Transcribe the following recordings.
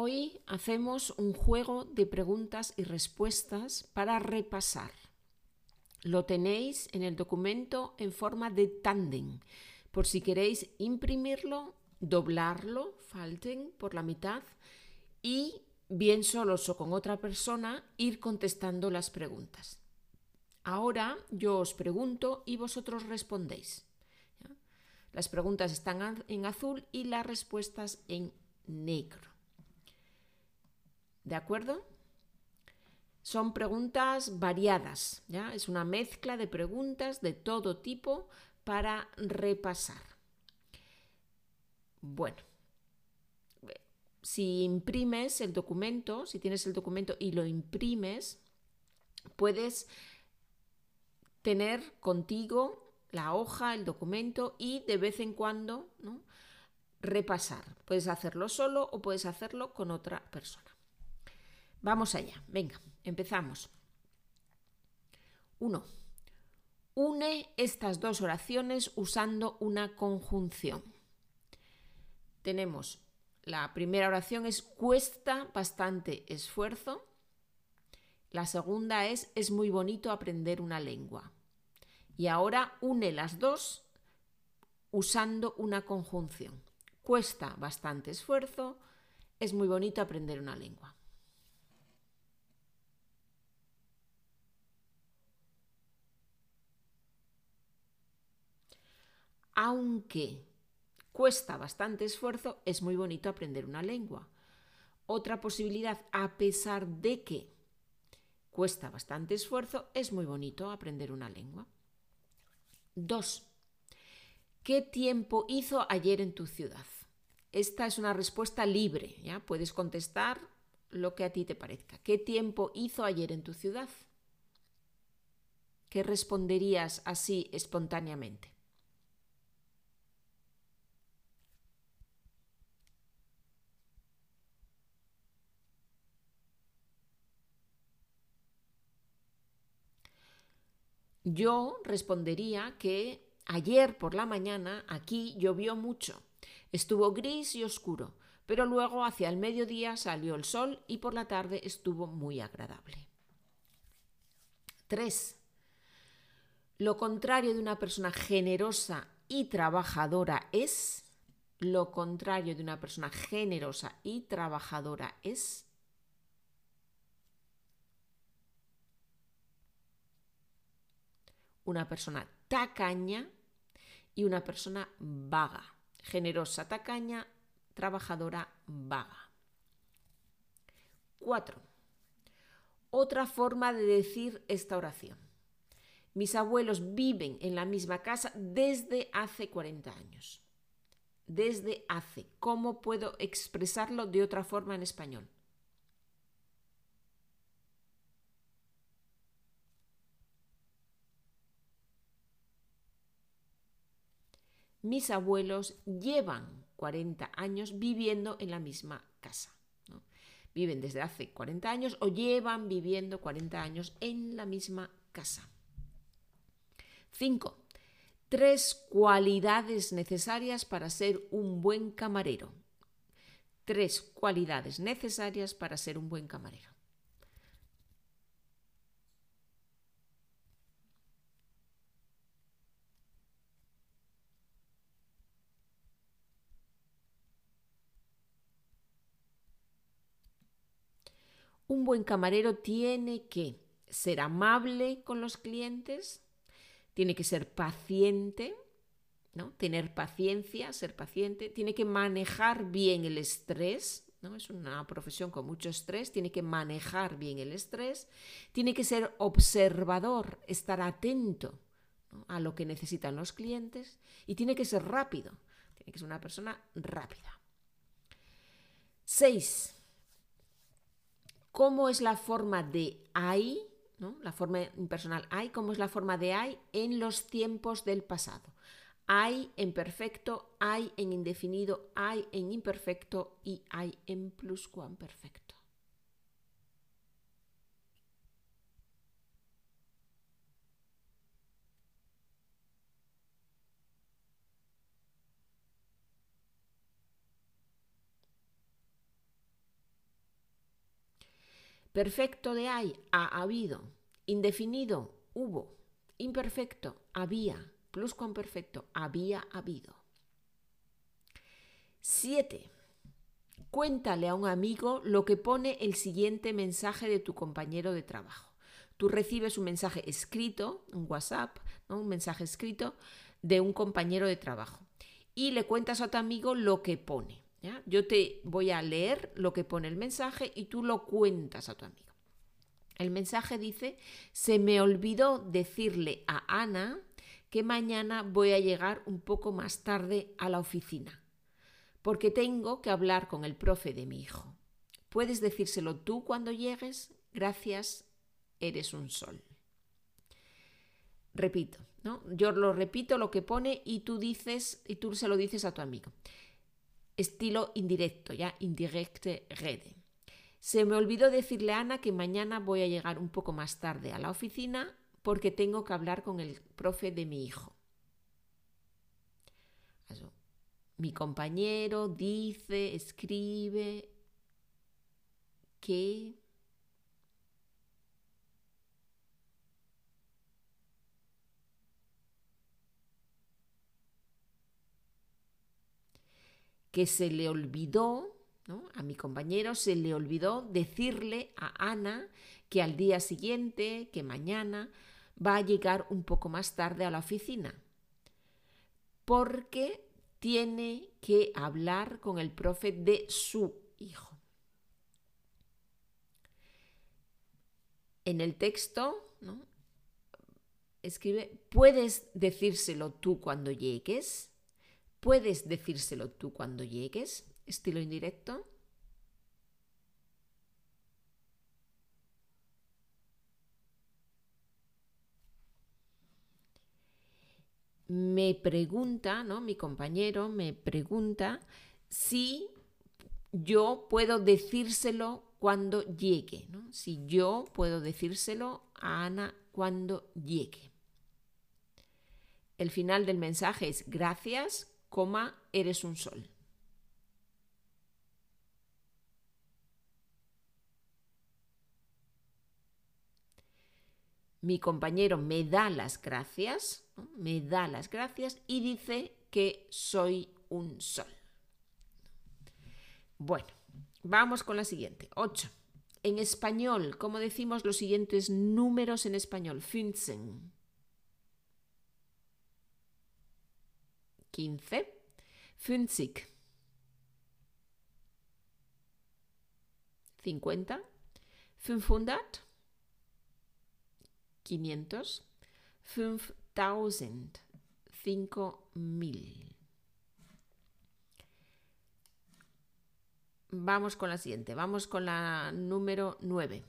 Hoy hacemos un juego de preguntas y respuestas para repasar. Lo tenéis en el documento en forma de tándem. Por si queréis imprimirlo, doblarlo, falten por la mitad y bien solos o con otra persona ir contestando las preguntas. Ahora yo os pregunto y vosotros respondéis. Las preguntas están en azul y las respuestas en negro. ¿De acuerdo? Son preguntas variadas, ¿ya? Es una mezcla de preguntas de todo tipo para repasar. Bueno, si imprimes el documento, si tienes el documento y lo imprimes, puedes tener contigo la hoja, el documento y de vez en cuando repasar. Puedes hacerlo solo o puedes hacerlo con otra persona. Vamos allá, venga, empezamos. 1. Une estas dos oraciones usando una conjunción. Tenemos la primera oración es cuesta bastante esfuerzo. La segunda es es muy bonito aprender una lengua. Y ahora une las dos usando una conjunción. Cuesta bastante esfuerzo, es muy bonito aprender una lengua. Aunque cuesta bastante esfuerzo, es muy bonito aprender una lengua. Otra posibilidad, a pesar de que cuesta bastante esfuerzo, es muy bonito aprender una lengua. 2. ¿Qué tiempo hizo ayer en tu ciudad? Esta es una respuesta libre, ¿ya? Puedes contestar lo que a ti te parezca. ¿Qué tiempo hizo ayer en tu ciudad? ¿Qué responderías así espontáneamente? Yo respondería que ayer por la mañana aquí llovió mucho. Estuvo gris y oscuro, pero luego hacia el mediodía salió el sol y por la tarde estuvo muy agradable. 3. Lo contrario de una persona generosa y trabajadora es... Lo contrario de una persona generosa y trabajadora es... una persona tacaña y una persona vaga. Generosa, tacaña, trabajadora, vaga. 4. Otra forma de decir esta oración. Mis abuelos viven en la misma casa desde hace 40 años. Desde hace. ¿Cómo puedo expresarlo de otra forma en español? Mis abuelos llevan 40 años viviendo en la misma casa. Viven desde hace 40 años o llevan viviendo 40 años en la misma casa. 5. Tres cualidades necesarias para ser un buen camarero. Tres cualidades necesarias para ser un buen camarero. Un buen camarero tiene que ser amable con los clientes, tiene que ser paciente, ¿no? tener paciencia, ser paciente, tiene que manejar bien el estrés, ¿no? es una profesión con mucho estrés, tiene que manejar bien el estrés, tiene que ser observador, estar atento a lo que necesitan los clientes y tiene que ser rápido, tiene que ser una persona rápida. 6 cómo es la forma de hay, ¿no? la forma impersonal hay, cómo es la forma de hay en los tiempos del pasado. Hay en perfecto, hay en indefinido, hay en imperfecto y hay en pluscuamperfecto. Perfecto de hay, ha habido. Indefinido, hubo. Imperfecto, había. Pluscuamperfecto, había habido. 7. Cuéntale a un amigo lo que pone el siguiente mensaje de tu compañero de trabajo. Tú recibes un mensaje escrito, un WhatsApp, un mensaje escrito de un compañero de trabajo y le cuentas a tu amigo lo que pone. Yo te voy a leer lo que pone el mensaje y tú lo cuentas a tu amigo. El mensaje dice, se me olvidó decirle a Ana que mañana voy a llegar un poco más tarde a la oficina, porque tengo que hablar con el profe de mi hijo. ¿Puedes decírselo tú cuando llegues? Gracias, eres un sol. Repito, ¿no? Yo lo repito lo que pone y tú dices y tú se lo dices a tu amigo. Estilo indirecto, ya indirecte rede. Se me olvidó decirle a Ana que mañana voy a llegar un poco más tarde a la oficina porque tengo que hablar con el profe de mi hijo. mi compañero dice, escribe que que se le olvidó, a mi compañero se le olvidó decirle a Ana que al día siguiente, que mañana, va a llegar un poco más tarde a la oficina, porque tiene que hablar con el profe de su hijo. En el texto, escribe, ¿puedes decírselo tú cuando llegues? ¿Puedes decírselo tú cuando llegues? Estilo indirecto. me pregunta, ¿no? Mi compañero me pregunta si yo puedo decírselo cuando llegue, ¿no? Si yo puedo decírselo a Ana cuando llegue. El final del mensaje es gracias, coma, eres un sol. Mi compañero me da las gracias, me da las gracias y dice que soy un sol. Bueno, vamos con la siguiente. 8. En español, ¿cómo decimos los siguientes números en español? 15. 15. 50. 50. 500. 500. 5000. 5000. Vamos con la siguiente, vamos con la número 9.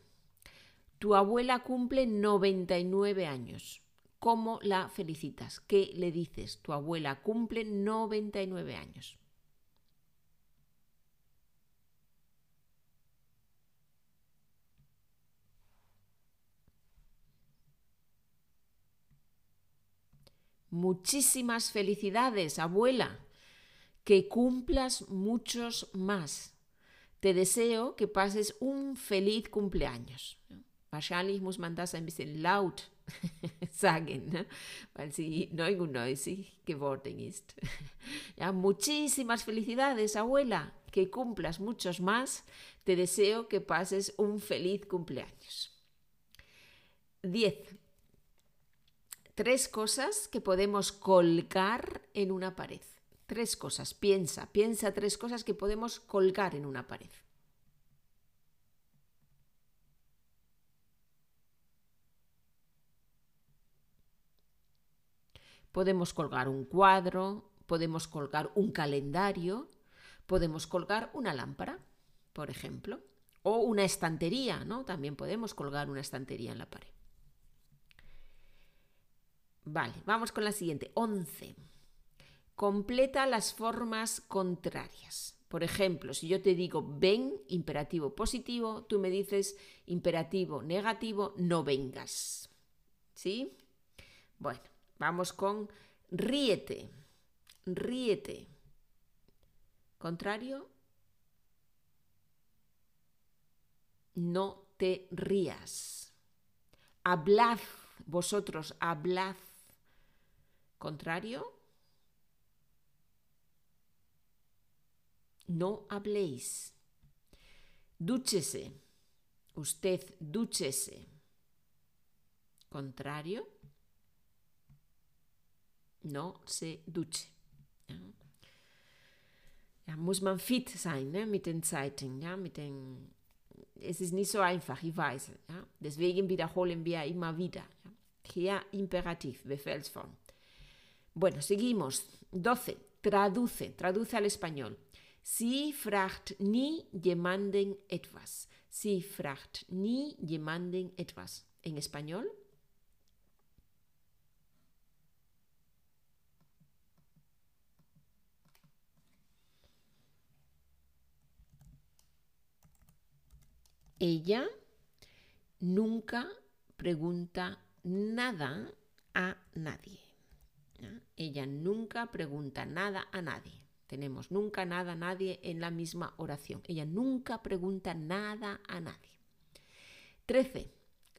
Tu abuela cumple 99 años. ¿Cómo la felicitas? ¿Qué le dices? Tu abuela cumple 99 años. Muchísimas felicidades, abuela. Que cumplas muchos más. Te deseo que pases un feliz cumpleaños. Wahrscheinlich muss man das ein bisschen laut sagen, ne? weil sie neugunoisig geworden ist. Ja, muchísimas felicidades, abuela. Que cumplas muchos más. Te deseo que pases un feliz cumpleaños. 10. Tres cosas que podemos colgar en una pared. Tres cosas. Piensa, piensa tres cosas que podemos colgar en una pared. Podemos colgar un cuadro, podemos colgar un calendario, podemos colgar una lámpara, por ejemplo, o una estantería, ¿no? También podemos colgar una estantería en la pared. Vale, vamos con la siguiente. 11. Completa las formas contrarias. Por ejemplo, si yo te digo ven, imperativo positivo, tú me dices imperativo negativo, no vengas. ¿Sí? Bueno, vamos con ríete. Ríete. Contrario, no te rías. Hablad, vosotros, hablad. Contrario, no habléis. Dúchese, usted dúchese. Contrario, no se duche. Ja. Ja, muss man fit sein ne, mit den Zeiten, ja, mit den es ist nicht so einfach, ich weiß. Ja? Deswegen wiederholen wir immer wieder. Ja? Hier Imperativ, Befehlsform. Bueno, seguimos. 12. Traduce, traduce al español. Sie fragt nie jemanden etwas. Sie fragt nie jemanden etwas. En español. Ella nunca pregunta nada a nadie. Ella nunca pregunta nada a nadie. Tenemos nunca nada nadie en la misma oración. Ella nunca pregunta nada a nadie. 13.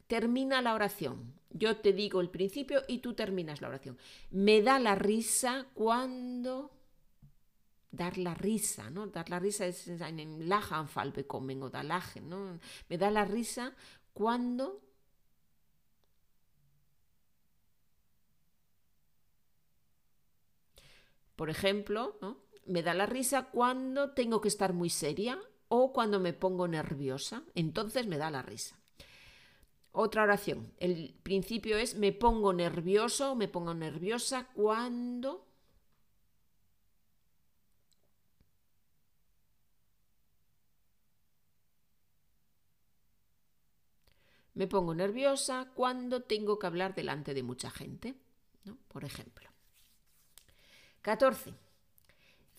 Termina la oración. Yo te digo el principio y tú terminas la oración. Me da la risa cuando dar la risa, ¿no? Dar la risa es einen Lachanfall bekommen o da lachen, ¿no? Me da la risa cuando Por ejemplo, ¿no? me da la risa cuando tengo que estar muy seria o cuando me pongo nerviosa. Entonces me da la risa. Otra oración. El principio es me pongo nervioso o me pongo nerviosa cuando Me pongo nerviosa cuando tengo que hablar delante de mucha gente, por ejemplo. 14.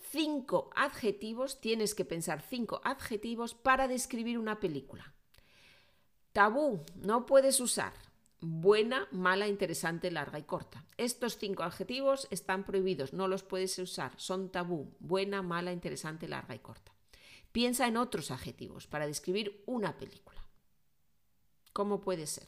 Cinco adjetivos, tienes que pensar cinco adjetivos para describir una película. Tabú, no puedes usar. Buena, mala, interesante, larga y corta. Estos cinco adjetivos están prohibidos, no los puedes usar. Son tabú. Buena, mala, interesante, larga y corta. Piensa en otros adjetivos para describir una película. ¿Cómo puede ser?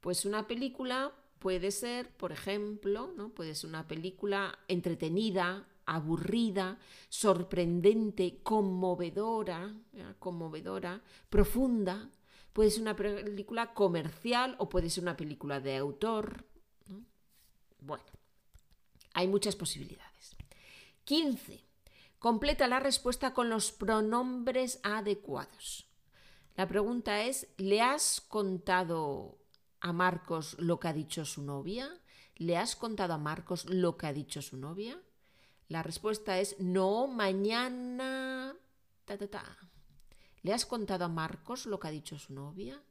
Pues una película puede ser, por ejemplo, ¿no? puede ser una película entretenida, aburrida, sorprendente, conmovedora, conmovedora, profunda. Puede ser una película comercial o puede ser una película de autor. Bueno, hay muchas posibilidades. 15. Completa la respuesta con los pronombres adecuados. La pregunta es, ¿le has contado a Marcos lo que ha dicho su novia? ¿Le has contado a Marcos lo que ha dicho su novia? La respuesta es no, mañana. Ta, ta, ta. ¿Le has contado a Marcos lo que ha dicho su novia?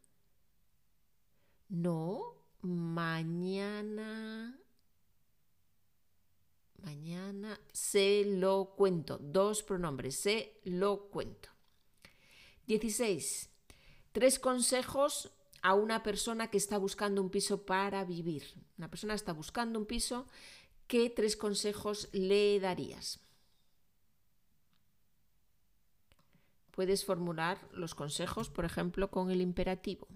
No, mañana. Mañana se lo cuento. Dos pronombres. Se lo cuento. 16. Tres consejos a una persona que está buscando un piso para vivir. Una persona está buscando un piso. ¿Qué tres consejos le darías? Puedes formular los consejos, por ejemplo, con el imperativo.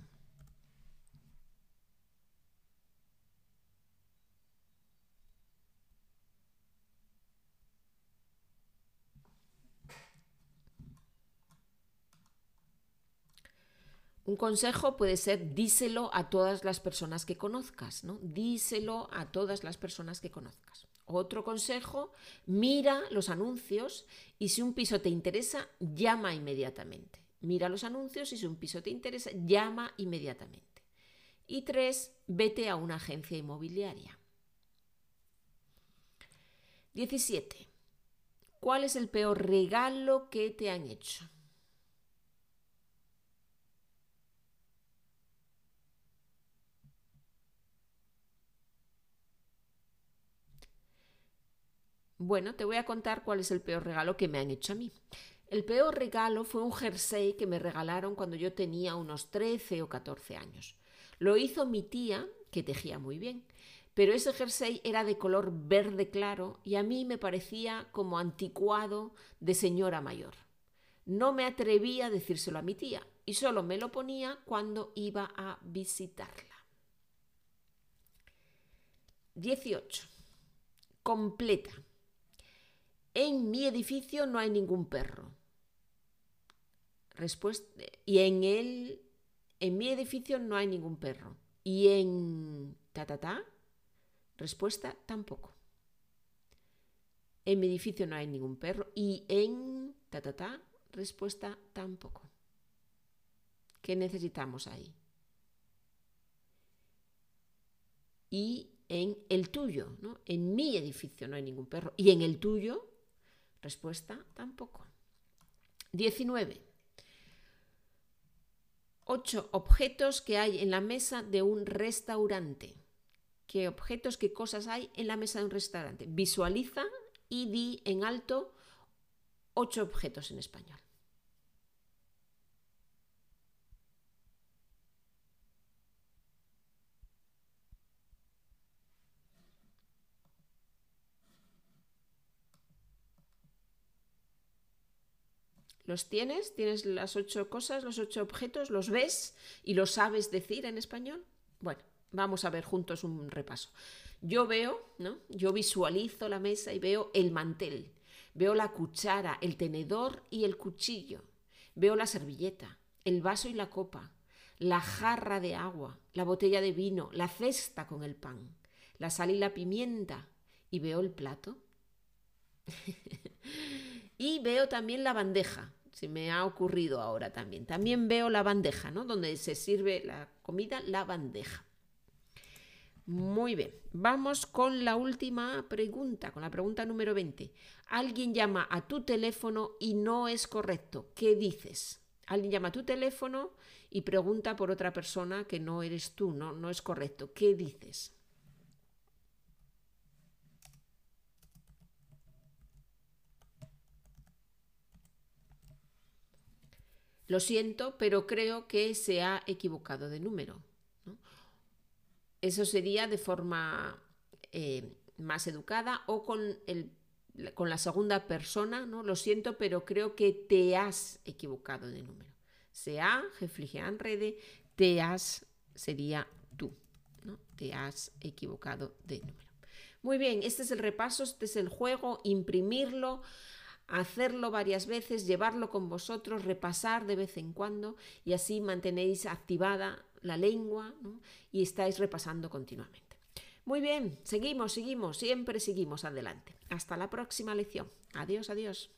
Un consejo puede ser díselo a todas las personas que conozcas, ¿no? Díselo a todas las personas que conozcas. Otro consejo, mira los anuncios y si un piso te interesa, llama inmediatamente. Mira los anuncios y si un piso te interesa, llama inmediatamente. Y tres, vete a una agencia inmobiliaria. 17. ¿Cuál es el peor regalo que te han hecho? Bueno, te voy a contar cuál es el peor regalo que me han hecho a mí. El peor regalo fue un jersey que me regalaron cuando yo tenía unos 13 o 14 años. Lo hizo mi tía, que tejía muy bien, pero ese jersey era de color verde claro y a mí me parecía como anticuado de señora mayor. No me atrevía a decírselo a mi tía y solo me lo ponía cuando iba a visitarla. 18. Completa. En mi edificio no hay ningún perro. Respuesta, y en el en mi edificio no hay ningún perro. Y en ta ta ta Respuesta, tampoco. En mi edificio no hay ningún perro y en ta ta ta, respuesta, tampoco. ¿Qué necesitamos ahí? Y en el tuyo, ¿no? En mi edificio no hay ningún perro y en el tuyo, respuesta, tampoco. 19. Ocho objetos que hay en la mesa de un restaurante qué objetos, qué cosas hay en la mesa de un restaurante. Visualiza y di en alto ocho objetos en español. ¿Los tienes? ¿Tienes las ocho cosas, los ocho objetos? ¿Los ves y los sabes decir en español? Bueno, Vamos a ver juntos un repaso. Yo veo, ¿no? Yo visualizo la mesa y veo el mantel, veo la cuchara, el tenedor y el cuchillo, veo la servilleta, el vaso y la copa, la jarra de agua, la botella de vino, la cesta con el pan, la sal y la pimienta y veo el plato. y veo también la bandeja, se me ha ocurrido ahora también. También veo la bandeja, ¿no? Donde se sirve la comida, la bandeja. Muy bien, vamos con la última pregunta, con la pregunta número 20. Alguien llama a tu teléfono y no es correcto. ¿Qué dices? Alguien llama a tu teléfono y pregunta por otra persona que no eres tú, no, no es correcto. ¿Qué dices? Lo siento, pero creo que se ha equivocado de número. Eso sería de forma eh, más educada o con, el, con la segunda persona, ¿no? Lo siento, pero creo que te has equivocado de número. Sea, en rede, te has sería tú, ¿no? Te has equivocado de número. Muy bien, este es el repaso, este es el juego, imprimirlo, hacerlo varias veces, llevarlo con vosotros, repasar de vez en cuando y así mantenéis activada la lengua y estáis repasando continuamente. Muy bien, seguimos, seguimos, siempre seguimos adelante. Hasta la próxima lección. Adiós, adiós.